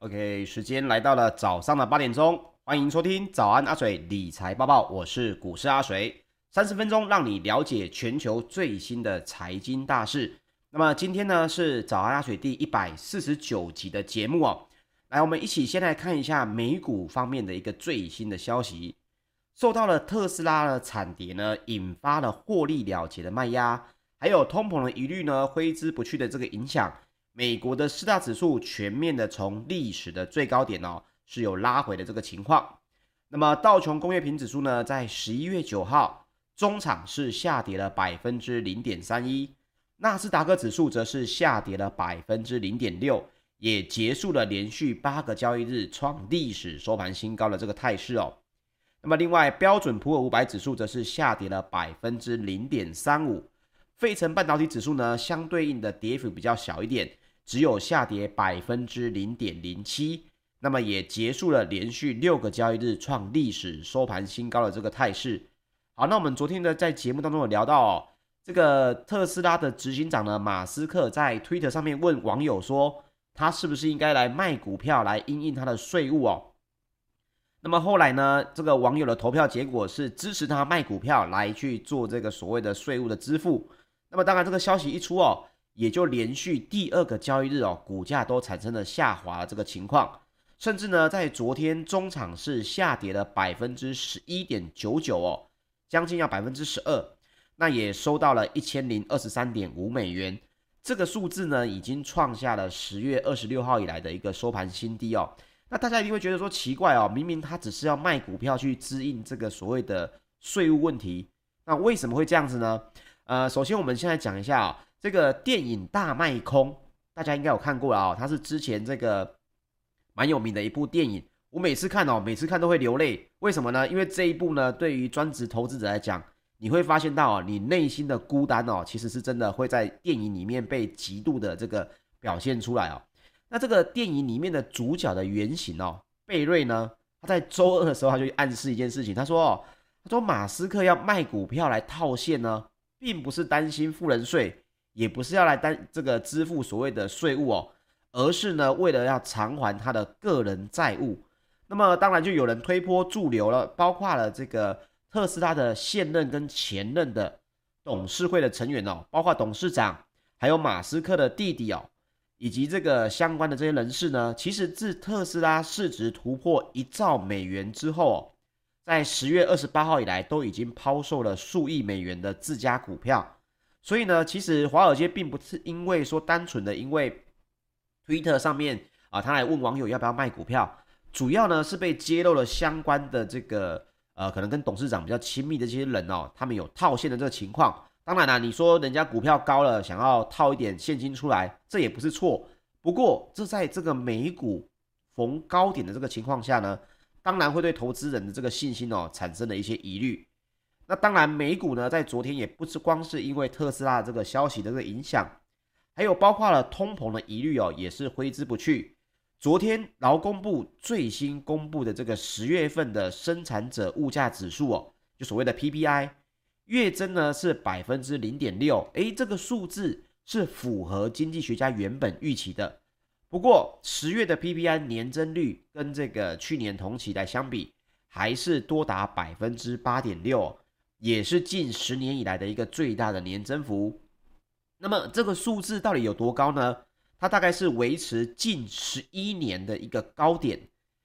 OK，时间来到了早上的八点钟，欢迎收听早安阿水理财报报，我是股市阿水，三十分钟让你了解全球最新的财经大事。那么今天呢是早安阿水第一百四十九集的节目哦，来，我们一起先来看一下美股方面的一个最新的消息，受到了特斯拉的惨跌呢，引发了获利了结的卖压，还有通膨的疑虑呢挥之不去的这个影响。美国的四大指数全面的从历史的最高点哦，是有拉回的这个情况。那么道琼工业平指数呢，在十一月九号中场是下跌了百分之零点三一，纳斯达克指数则是下跌了百分之零点六，也结束了连续八个交易日创历史收盘新高的这个态势哦。那么另外标准普尔五百指数则是下跌了百分之零点三五，费城半导体指数呢，相对应的跌幅比较小一点。只有下跌百分之零点零七，那么也结束了连续六个交易日创历史收盘新高的这个态势。好，那我们昨天呢在节目当中有聊到哦，这个特斯拉的执行长呢马斯克在推特上面问网友说，他是不是应该来卖股票来因应他的税务哦？那么后来呢，这个网友的投票结果是支持他卖股票来去做这个所谓的税务的支付。那么当然这个消息一出哦。也就连续第二个交易日哦，股价都产生了下滑的这个情况，甚至呢，在昨天中场是下跌了百分之十一点九九哦，将近要百分之十二，那也收到了一千零二十三点五美元，这个数字呢，已经创下了十月二十六号以来的一个收盘新低哦。那大家一定会觉得说奇怪哦，明明他只是要卖股票去支应这个所谓的税务问题，那为什么会这样子呢？呃，首先我们现在讲一下哦。这个电影大卖空，大家应该有看过了啊、哦，它是之前这个蛮有名的一部电影。我每次看哦，每次看都会流泪。为什么呢？因为这一部呢，对于专职投资者来讲，你会发现到哦，你内心的孤单哦，其实是真的会在电影里面被极度的这个表现出来哦。那这个电影里面的主角的原型哦，贝瑞呢，他在周二的时候他就暗示一件事情，他说哦，他说马斯克要卖股票来套现呢，并不是担心富人税。也不是要来担这个支付所谓的税务哦，而是呢，为了要偿还他的个人债务。那么当然就有人推波助流了，包括了这个特斯拉的现任跟前任的董事会的成员哦，包括董事长，还有马斯克的弟弟哦，以及这个相关的这些人士呢，其实自特斯拉市值突破一兆美元之后哦，在十月二十八号以来，都已经抛售了数亿美元的自家股票。所以呢，其实华尔街并不是因为说单纯的因为推特上面啊，他来问网友要不要卖股票，主要呢是被揭露了相关的这个呃，可能跟董事长比较亲密的这些人哦，他们有套现的这个情况。当然啦，你说人家股票高了，想要套一点现金出来，这也不是错。不过这在这个美股逢高点的这个情况下呢，当然会对投资人的这个信心哦产生了一些疑虑。那当然，美股呢，在昨天也不是光是因为特斯拉这个消息的这个影响，还有包括了通膨的疑虑哦，也是挥之不去。昨天劳工部最新公布的这个十月份的生产者物价指数哦，就所谓的 PPI，月增呢是百分之零点六，诶，这个数字是符合经济学家原本预期的。不过十月的 PPI 年增率跟这个去年同期来相比，还是多达百分之八点六。也是近十年以来的一个最大的年增幅。那么这个数字到底有多高呢？它大概是维持近十一年的一个高点。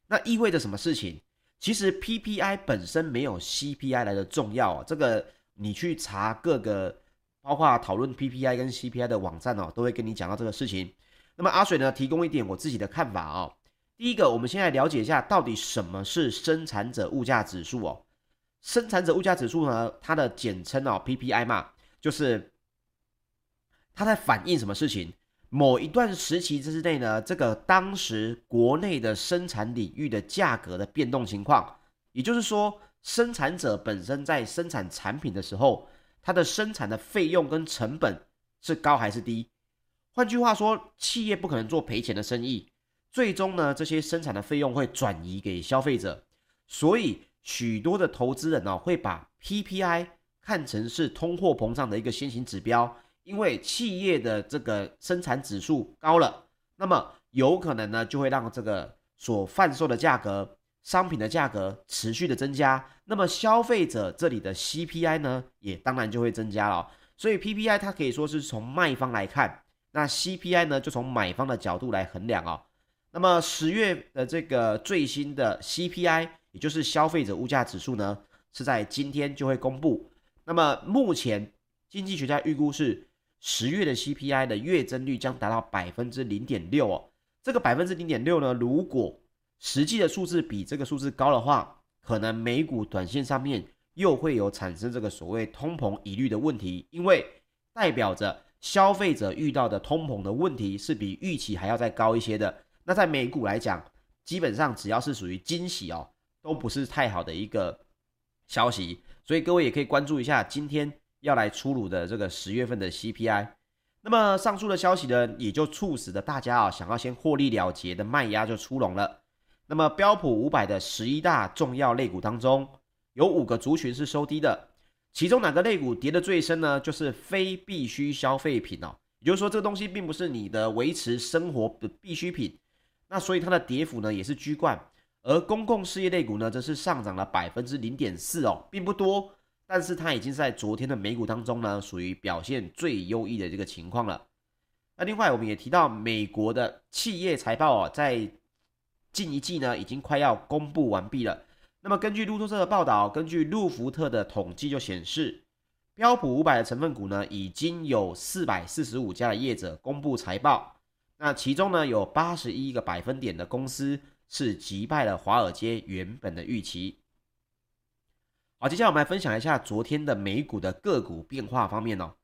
那意味着什么事情？其实 PPI 本身没有 CPI 来的重要啊。这个你去查各个包括讨论 PPI 跟 CPI 的网站哦，都会跟你讲到这个事情。那么阿水呢，提供一点我自己的看法哦。第一个，我们先来了解一下到底什么是生产者物价指数哦。生产者物价指数呢，它的简称哦，PPI 嘛，就是它在反映什么事情？某一段时期之内呢，这个当时国内的生产领域的价格的变动情况，也就是说，生产者本身在生产产品的时候，它的生产的费用跟成本是高还是低？换句话说，企业不可能做赔钱的生意，最终呢，这些生产的费用会转移给消费者，所以。许多的投资人呢，会把 PPI 看成是通货膨胀的一个先行指标，因为企业的这个生产指数高了，那么有可能呢就会让这个所贩售的价格、商品的价格持续的增加，那么消费者这里的 CPI 呢也当然就会增加了。所以 PPI 它可以说是从卖方来看，那 CPI 呢就从买方的角度来衡量哦。那么十月的这个最新的 CPI，也就是消费者物价指数呢，是在今天就会公布。那么目前经济学家预估是十月的 CPI 的月增率将达到百分之零点六哦。这个百分之零点六呢，如果实际的数字比这个数字高的话，可能美股短线上面又会有产生这个所谓通膨疑虑的问题，因为代表着消费者遇到的通膨的问题是比预期还要再高一些的。那在美股来讲，基本上只要是属于惊喜哦，都不是太好的一个消息，所以各位也可以关注一下今天要来出炉的这个十月份的 CPI。那么上述的消息呢，也就促使了大家啊想要先获利了结的卖压就出笼了。那么标普五百的十一大重要类股当中，有五个族群是收低的，其中哪个类股跌得最深呢？就是非必需消费品哦，也就是说这个东西并不是你的维持生活的必需品。那所以它的跌幅呢也是居冠，而公共事业类股呢则是上涨了百分之零点四哦，并不多，但是它已经在昨天的美股当中呢属于表现最优异的这个情况了。那另外我们也提到美国的企业财报哦，在近一季呢已经快要公布完毕了。那么根据路透社的报道，根据路孚特的统计就显示，标普五百的成分股呢已经有四百四十五家的业者公布财报。那其中呢，有八十一个百分点的公司是击败了华尔街原本的预期。好，接下来我们来分享一下昨天的美股的个股变化方面哦。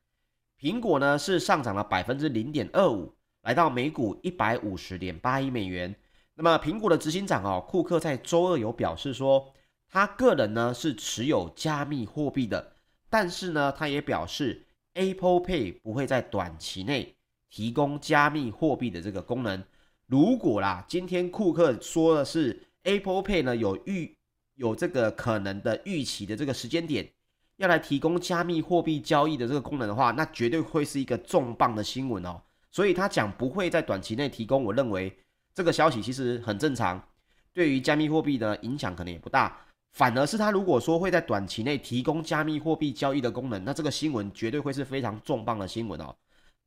苹果呢是上涨了百分之零点二五，来到每股一百五十点八一美元。那么苹果的执行长哦，库克在周二有表示说，他个人呢是持有加密货币的，但是呢，他也表示 Apple Pay 不会在短期内。提供加密货币的这个功能，如果啦，今天库克说的是 Apple Pay 呢有预有这个可能的预期的这个时间点，要来提供加密货币交易的这个功能的话，那绝对会是一个重磅的新闻哦。所以他讲不会在短期内提供，我认为这个消息其实很正常，对于加密货币的影响可能也不大。反而是他如果说会在短期内提供加密货币交易的功能，那这个新闻绝对会是非常重磅的新闻哦。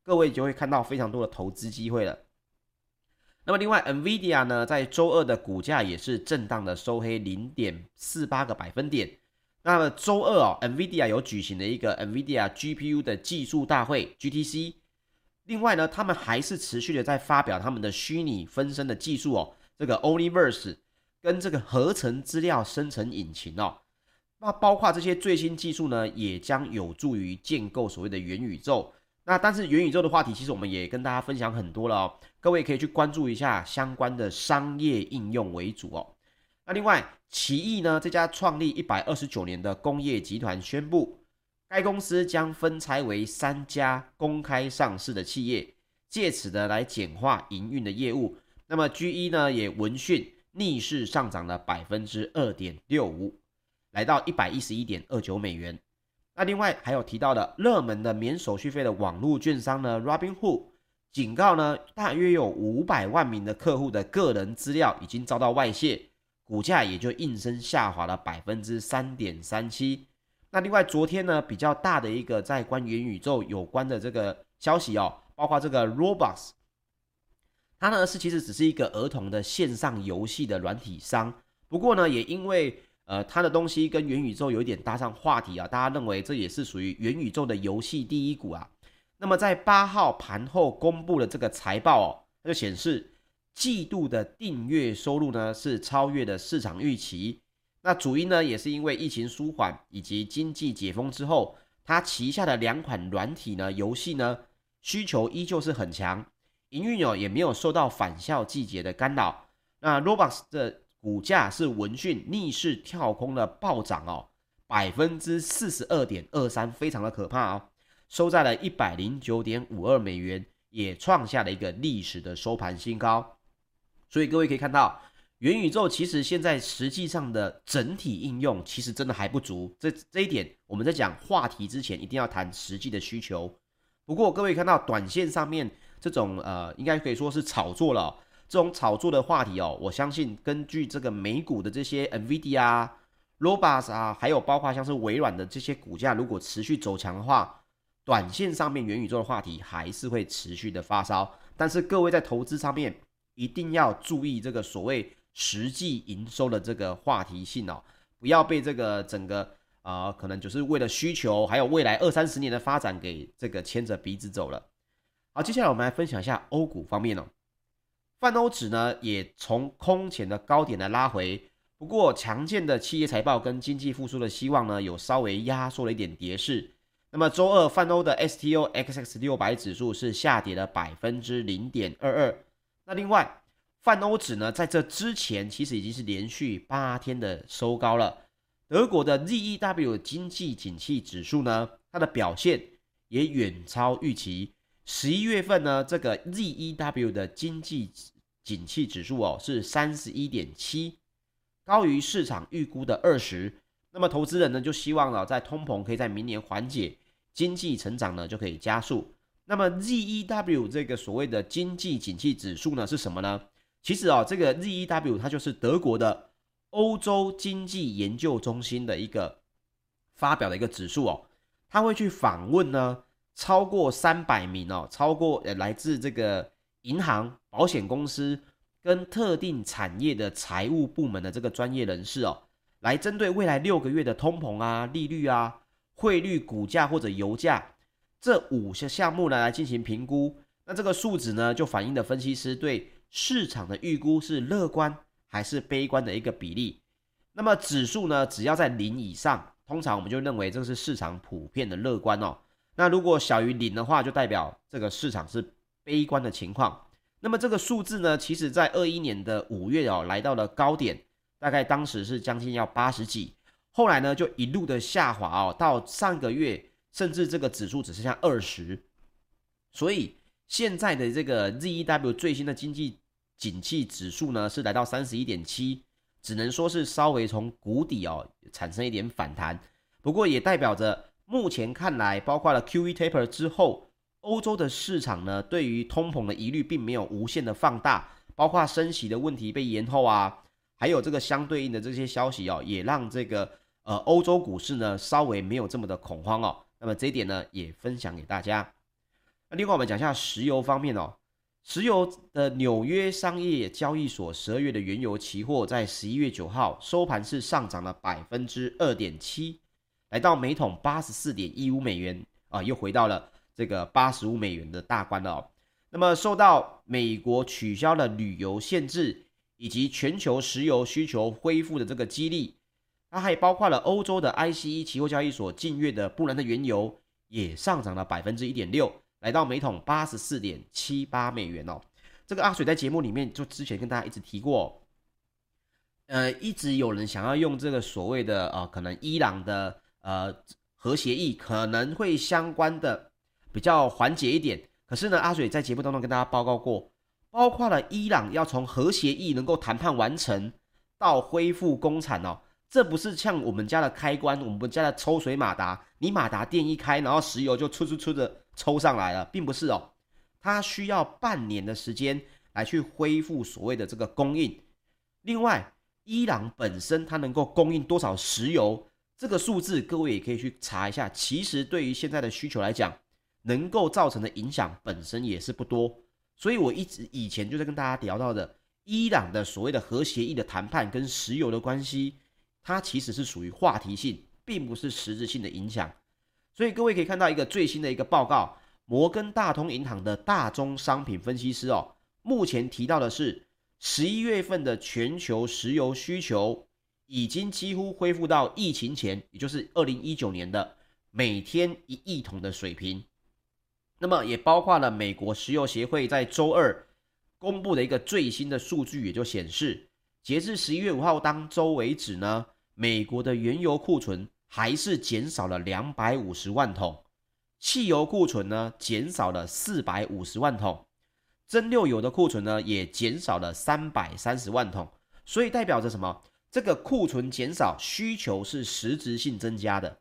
各位就会看到非常多的投资机会了。那么，另外，NVIDIA 呢，在周二的股价也是震荡的收黑零点四八个百分点。那么，周二哦，NVIDIA 有举行了一个 NVIDIA GPU 的技术大会 GTC。另外呢，他们还是持续的在发表他们的虚拟分身的技术哦，这个 Omniverse 跟这个合成资料生成引擎哦。那包括这些最新技术呢，也将有助于建构所谓的元宇宙。那但是元宇宙的话题，其实我们也跟大家分享很多了哦，各位可以去关注一下相关的商业应用为主哦。那另外，奇异呢，这家创立一百二十九年的工业集团宣布，该公司将分拆为三家公开上市的企业，借此呢来简化营运的业务。那么 GE 呢，也闻讯逆势上涨了百分之二点六五，来到一百一十一点二九美元。那另外还有提到的热门的免手续费的网络券商呢，Robinhood 警告呢，大约有五百万名的客户的个人资料已经遭到外泄，股价也就应声下滑了百分之三点三七。那另外昨天呢，比较大的一个在关元宇宙有关的这个消息哦，包括这个 Roblox，它呢是其实只是一个儿童的线上游戏的软体商，不过呢也因为呃，它的东西跟元宇宙有一点搭上话题啊，大家认为这也是属于元宇宙的游戏第一股啊。那么在八号盘后公布的这个财报哦，它就显示季度的订阅收入呢是超越了市场预期。那主因呢也是因为疫情舒缓以及经济解封之后，它旗下的两款软体呢游戏呢需求依旧是很强，营运哦也没有受到返校季节的干扰。那 Roblox 的股价是闻讯逆势跳空的暴涨哦，百分之四十二点二三，非常的可怕哦，收在了一百零九点五二美元，也创下了一个历史的收盘新高。所以各位可以看到，元宇宙其实现在实际上的整体应用其实真的还不足。这这一点我们在讲话题之前一定要谈实际的需求。不过各位看到短线上面这种呃，应该可以说是炒作了。这种炒作的话题哦，我相信根据这个美股的这些 NVIDIA 啊、Robust 啊，还有包括像是微软的这些股价，如果持续走强的话，短线上面元宇宙的话题还是会持续的发烧。但是各位在投资上面一定要注意这个所谓实际营收的这个话题性哦，不要被这个整个啊、可能就是为了需求，还有未来二三十年的发展给这个牵着鼻子走了。好，接下来我们来分享一下欧股方面哦。泛欧指呢也从空前的高点来拉回，不过强健的企业财报跟经济复苏的希望呢，有稍微压缩了一点跌势。那么周二泛欧的 STOXX 六百指数是下跌了百分之零点二二。那另外泛欧指呢，在这之前其实已经是连续八天的收高了。德国的 ZEW 经济景气指数呢，它的表现也远超预期。十一月份呢，这个 ZEW 的经济景气指数哦是三十一点七，高于市场预估的二十。那么投资人呢就希望呢，在通膨可以在明年缓解，经济成长呢就可以加速。那么 ZEW 这个所谓的经济景气指数呢是什么呢？其实哦，这个 ZEW 它就是德国的欧洲经济研究中心的一个发表的一个指数哦，它会去访问呢。超过三百名哦，超过呃来自这个银行、保险公司跟特定产业的财务部门的这个专业人士哦，来针对未来六个月的通膨啊、利率啊、汇率、股价或者油价这五项项目呢来进行评估。那这个数值呢，就反映了分析师对市场的预估是乐观还是悲观的一个比例。那么指数呢，只要在零以上，通常我们就认为这是市场普遍的乐观哦。那如果小于零的话，就代表这个市场是悲观的情况。那么这个数字呢，其实在二一年的五月哦，来到了高点，大概当时是将近要八十几，后来呢就一路的下滑哦，到上个月甚至这个指数只剩下二十。所以现在的这个 ZEW 最新的经济景气指数呢，是来到三十一点七，只能说是稍微从谷底哦产生一点反弹，不过也代表着。目前看来，包括了 QE taper 之后，欧洲的市场呢，对于通膨的疑虑并没有无限的放大，包括升息的问题被延后啊，还有这个相对应的这些消息哦，也让这个呃欧洲股市呢稍微没有这么的恐慌哦。那么这一点呢，也分享给大家。那另外我们讲一下石油方面哦，石油的纽约商业交易所十二月的原油期货在十一月九号收盘是上涨了百分之二点七。来到每桶八十四点一五美元啊，又回到了这个八十五美元的大关了哦。那么受到美国取消了旅游限制，以及全球石油需求恢复的这个激励，它还包括了欧洲的 ICE 期货交易所近月的布兰特原油也上涨了百分之一点六，来到每桶八十四点七八美元哦。这个阿水在节目里面就之前跟大家一直提过，呃，一直有人想要用这个所谓的呃，可能伊朗的。呃，核协议可能会相关的比较缓解一点，可是呢，阿水在节目当中跟大家报告过，包括了伊朗要从核协议能够谈判完成到恢复工产哦，这不是像我们家的开关，我们家的抽水马达，你马达电一开，然后石油就出出出的抽上来了，并不是哦，它需要半年的时间来去恢复所谓的这个供应。另外，伊朗本身它能够供应多少石油？这个数字各位也可以去查一下，其实对于现在的需求来讲，能够造成的影响本身也是不多。所以我一直以前就在跟大家聊到的，伊朗的所谓的核协议的谈判跟石油的关系，它其实是属于话题性，并不是实质性的影响。所以各位可以看到一个最新的一个报告，摩根大通银行的大宗商品分析师哦，目前提到的是十一月份的全球石油需求。已经几乎恢复到疫情前，也就是二零一九年的每天一亿桶的水平。那么也包括了美国石油协会在周二公布的一个最新的数据，也就显示，截至十一月五号当周为止呢，美国的原油库存还是减少了两百五十万桶，汽油库存呢减少了四百五十万桶，蒸馏油的库存呢也减少了三百三十万桶。所以代表着什么？这个库存减少，需求是实质性增加的，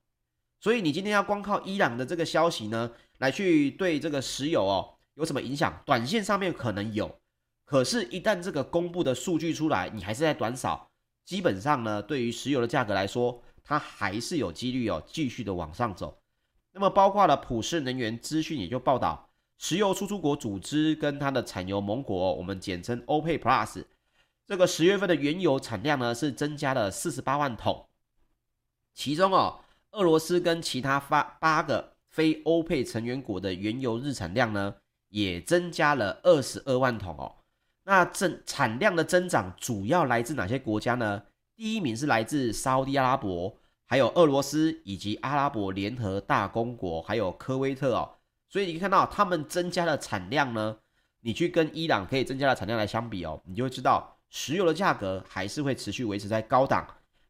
所以你今天要光靠伊朗的这个消息呢，来去对这个石油哦有什么影响？短线上面可能有，可是，一旦这个公布的数据出来，你还是在短少，基本上呢，对于石油的价格来说，它还是有几率哦继续的往上走。那么，包括了普世能源资讯也就报道，石油输出国组织跟它的产油盟国，我们简称 OPEC Plus，这个十月份的原油产量呢是增加了四十八万桶，其中哦，俄罗斯跟其他发八个非欧佩成员国的原油日产量呢也增加了二十二万桶哦。那增产量的增长主要来自哪些国家呢？第一名是来自沙乌地阿拉伯，还有俄罗斯以及阿拉伯联合大公国，还有科威特哦。所以你可以看到他们增加的产量呢，你去跟伊朗可以增加的产量来相比哦，你就会知道石油的价格还是会持续维持在高档。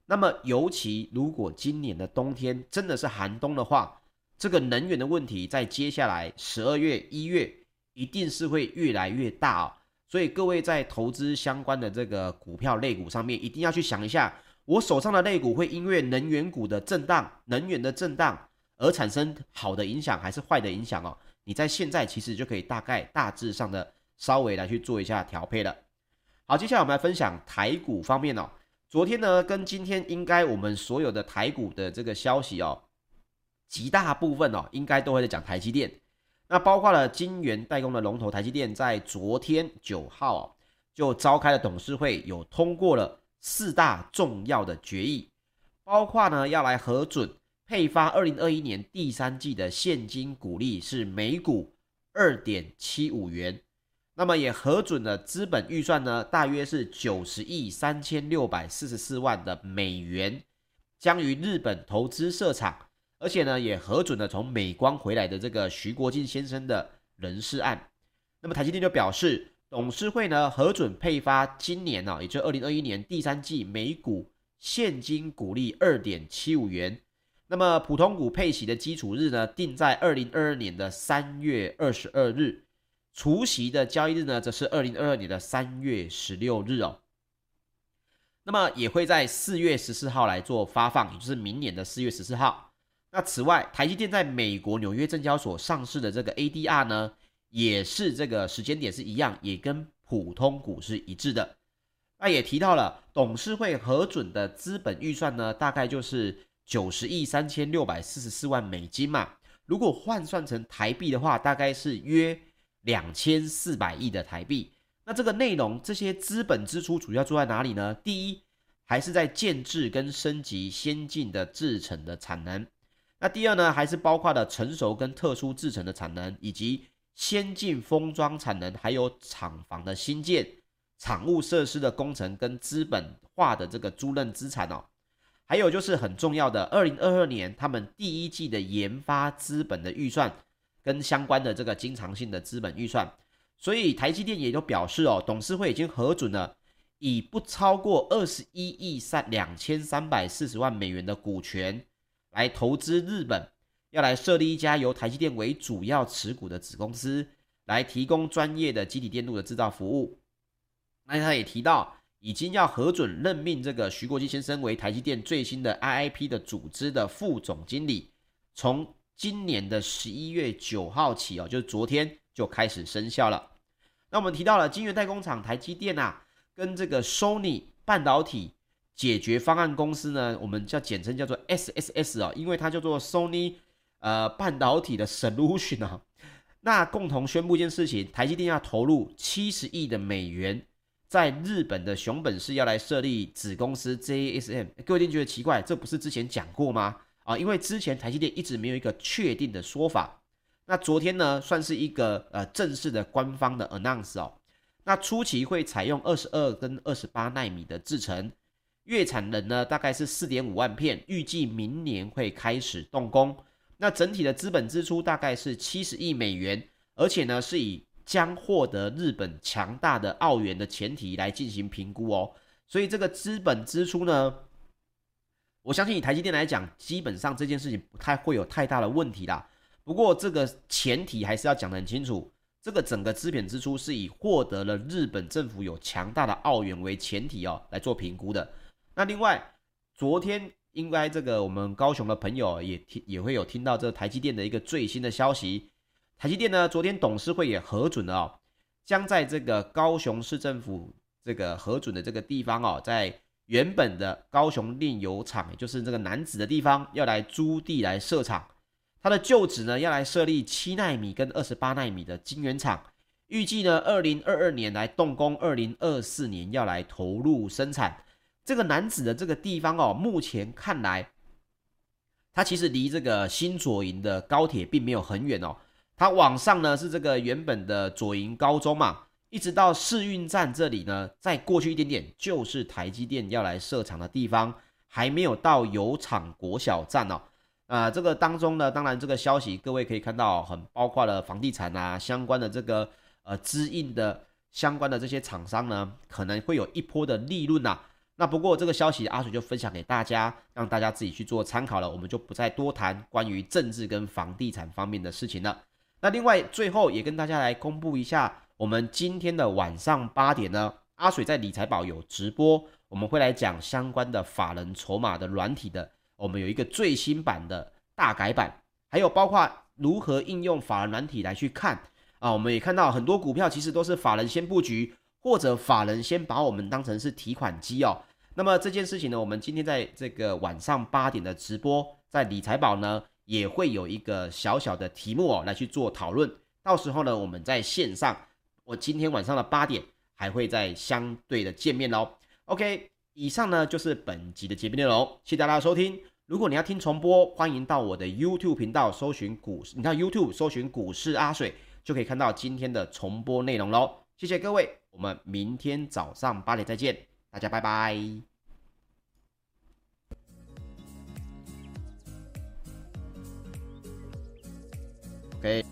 那么尤其如果今年的冬天真的是寒冬的话，这个能源的问题在接下来十二月、一月一定是会越来越大哦。所以各位在投资相关的这个股票类股上面，一定要去想一下，我手上的类股会因为能源股的震荡、能源的震荡而产生好的影响还是坏的影响哦？你在现在其实就可以大概大致上的稍微来去做一下调配了。好，接下来我们来分享台股方面哦。昨天呢跟今天应该我们所有的台股的这个消息哦，极大部分哦应该都会在讲台积电。那包括了晶圆代工的龙头台积电，在昨天九号就召开了董事会，有通过了四大重要的决议，包括呢要来核准配发二零二一年第三季的现金股利是每股二点七五元，那么也核准了资本预算呢大约是九十亿三千六百四十四万的美元，将于日本投资设厂。而且呢，也核准了从美光回来的这个徐国进先生的人事案。那么台积电就表示，董事会呢核准配发今年呢、哦，也就二零二一年第三季每股现金股利二点七五元。那么普通股配息的基础日呢，定在二零二二年的三月二十二日，除息的交易日呢，则是二零二二年的三月十六日哦。那么也会在四月十四号来做发放，也就是明年的四月十四号。那此外，台积电在美国纽约证交所上市的这个 ADR 呢，也是这个时间点是一样，也跟普通股是一致的。那也提到了董事会核准的资本预算呢，大概就是九十亿三千六百四十四万美金嘛。如果换算成台币的话，大概是约两千四百亿的台币。那这个内容，这些资本支出主要做在哪里呢？第一，还是在建制跟升级先进的制程的产能。那第二呢，还是包括了成熟跟特殊制成的产能，以及先进封装产能，还有厂房的新建、厂务设施的工程跟资本化的这个租赁资产哦。还有就是很重要的，二零二二年他们第一季的研发资本的预算跟相关的这个经常性的资本预算。所以台积电也就表示哦，董事会已经核准了，以不超过二十一亿三两千三百四十万美元的股权。来投资日本，要来设立一家由台积电为主要持股的子公司，来提供专业的积体电路的制造服务。那他也提到，已经要核准任命这个徐国基先生为台积电最新的 IIP 的组织的副总经理，从今年的十一月九号起哦，就是昨天就开始生效了。那我们提到了晶圆代工厂台积电啊，跟这个 Sony 半导体。解决方案公司呢，我们叫简称叫做 SSS 啊，因为它叫做 Sony 呃半导体的 Solution 啊。那共同宣布一件事情，台积电要投入七十亿的美元，在日本的熊本市要来设立子公司 J S M。各位一定觉得奇怪，这不是之前讲过吗？啊，因为之前台积电一直没有一个确定的说法。那昨天呢，算是一个呃正式的官方的 announce 哦。那初期会采用二十二跟二十八纳米的制程。月产能呢，大概是四点五万片，预计明年会开始动工。那整体的资本支出大概是七十亿美元，而且呢是以将获得日本强大的澳元的前提来进行评估哦。所以这个资本支出呢，我相信以台积电来讲，基本上这件事情不太会有太大的问题啦。不过这个前提还是要讲得很清楚，这个整个资本支出是以获得了日本政府有强大的澳元为前提哦来做评估的。那另外，昨天应该这个我们高雄的朋友也听也会有听到这台积电的一个最新的消息。台积电呢，昨天董事会也核准了哦，将在这个高雄市政府这个核准的这个地方哦，在原本的高雄炼油厂，就是这个楠梓的地方，要来租地来设厂。它的旧址呢，要来设立七纳米跟二十八纳米的晶圆厂，预计呢，二零二二年来动工，二零二四年要来投入生产。这个男子的这个地方哦，目前看来，它其实离这个新左营的高铁并没有很远哦。它往上呢是这个原本的左营高中嘛，一直到世运站这里呢，再过去一点点就是台积电要来设厂的地方，还没有到油厂国小站哦。啊、呃，这个当中呢，当然这个消息各位可以看到，很包括了房地产啊相关的这个呃资应的相关的这些厂商呢，可能会有一波的利润呐、那不过这个消息阿水就分享给大家，让大家自己去做参考了，我们就不再多谈关于政治跟房地产方面的事情了。那另外，最后也跟大家来公布一下，我们今天的晚上八点呢，阿水在理财宝有直播，我们会来讲相关的法人筹码的软体的，我们有一个最新版的大改版，还有包括如何应用法人软体来去看啊，我们也看到很多股票其实都是法人先布局，或者法人先把我们当成是提款机哦。那么这件事情呢，我们今天在这个晚上八点的直播，在理财宝呢。也会有一个小小的题目哦，来去做讨论。到时候呢，我们在线上，我今天晚上的八点还会再相对的见面哦。OK，以上呢就是本集的节目内容，谢谢大家收听。如果你要听重播，欢迎到我的 YouTube 频道搜寻股市，你到 YouTube 搜寻股市阿水，就可以看到今天的重播内容喽。谢谢各位，我们明天早上八点再见，大家拜拜。给